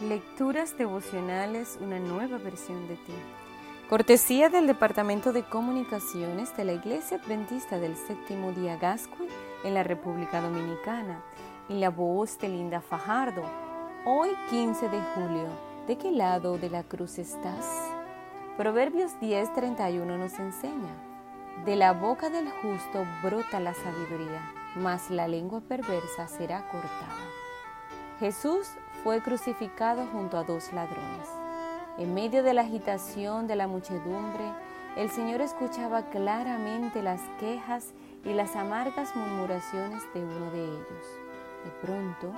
Lecturas devocionales, una nueva versión de ti. Cortesía del Departamento de Comunicaciones de la Iglesia Adventista del Séptimo Día Gascue en la República Dominicana. Y la voz de Linda Fajardo. Hoy 15 de julio. ¿De qué lado de la cruz estás? Proverbios 10:31 nos enseña. De la boca del justo brota la sabiduría, mas la lengua perversa será cortada. Jesús fue crucificado junto a dos ladrones. En medio de la agitación de la muchedumbre, el Señor escuchaba claramente las quejas y las amargas murmuraciones de uno de ellos. De pronto,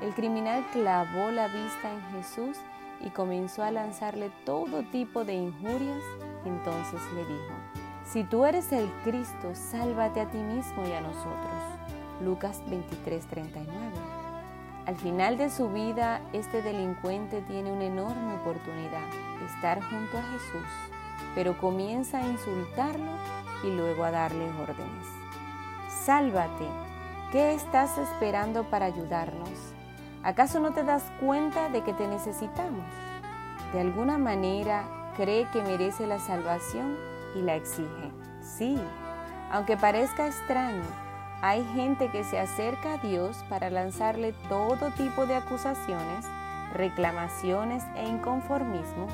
el criminal clavó la vista en Jesús y comenzó a lanzarle todo tipo de injurias. Entonces le dijo, si tú eres el Cristo, sálvate a ti mismo y a nosotros. Lucas 23:39 al final de su vida, este delincuente tiene una enorme oportunidad, estar junto a Jesús, pero comienza a insultarlo y luego a darle órdenes. Sálvate, ¿qué estás esperando para ayudarnos? ¿Acaso no te das cuenta de que te necesitamos? De alguna manera cree que merece la salvación y la exige. Sí, aunque parezca extraño, hay gente que se acerca a Dios para lanzarle todo tipo de acusaciones, reclamaciones e inconformismos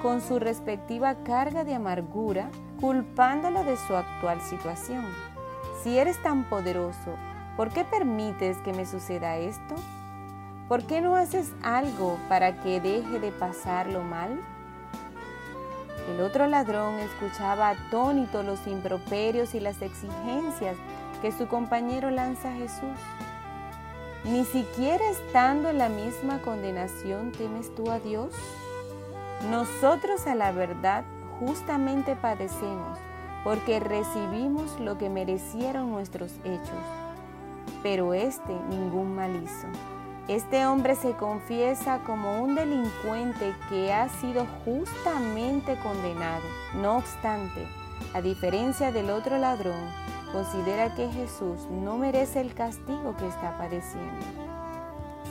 con su respectiva carga de amargura, culpándolo de su actual situación. Si eres tan poderoso, ¿por qué permites que me suceda esto? ¿Por qué no haces algo para que deje de pasarlo mal? El otro ladrón escuchaba atónito los improperios y las exigencias que su compañero lanza a Jesús. Ni siquiera estando en la misma condenación temes tú a Dios. Nosotros a la verdad justamente padecemos porque recibimos lo que merecieron nuestros hechos, pero este ningún mal hizo. Este hombre se confiesa como un delincuente que ha sido justamente condenado. No obstante, a diferencia del otro ladrón, considera que Jesús no merece el castigo que está padeciendo.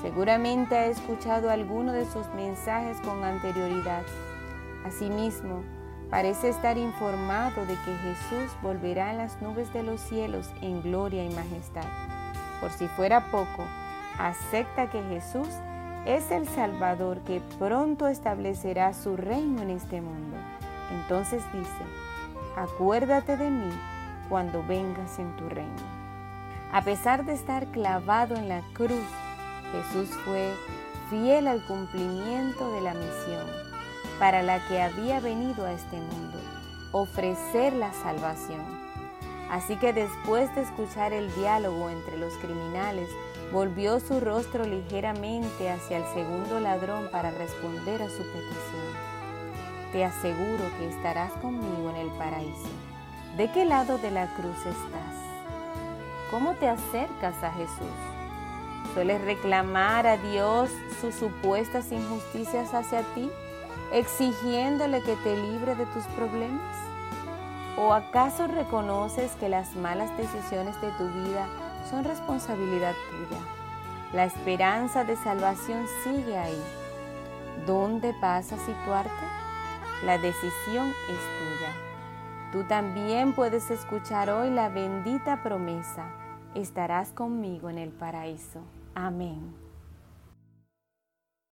Seguramente ha escuchado alguno de sus mensajes con anterioridad. Asimismo, parece estar informado de que Jesús volverá en las nubes de los cielos en gloria y majestad. Por si fuera poco, acepta que Jesús es el Salvador que pronto establecerá su reino en este mundo. Entonces dice, acuérdate de mí cuando vengas en tu reino. A pesar de estar clavado en la cruz, Jesús fue fiel al cumplimiento de la misión para la que había venido a este mundo, ofrecer la salvación. Así que después de escuchar el diálogo entre los criminales, volvió su rostro ligeramente hacia el segundo ladrón para responder a su petición. Te aseguro que estarás conmigo en el paraíso. ¿De qué lado de la cruz estás? ¿Cómo te acercas a Jesús? ¿Sueles reclamar a Dios sus supuestas injusticias hacia ti, exigiéndole que te libre de tus problemas? ¿O acaso reconoces que las malas decisiones de tu vida son responsabilidad tuya? La esperanza de salvación sigue ahí. ¿Dónde vas a situarte? La decisión es tuya. Tú también puedes escuchar hoy la bendita promesa, estarás conmigo en el paraíso. Amén.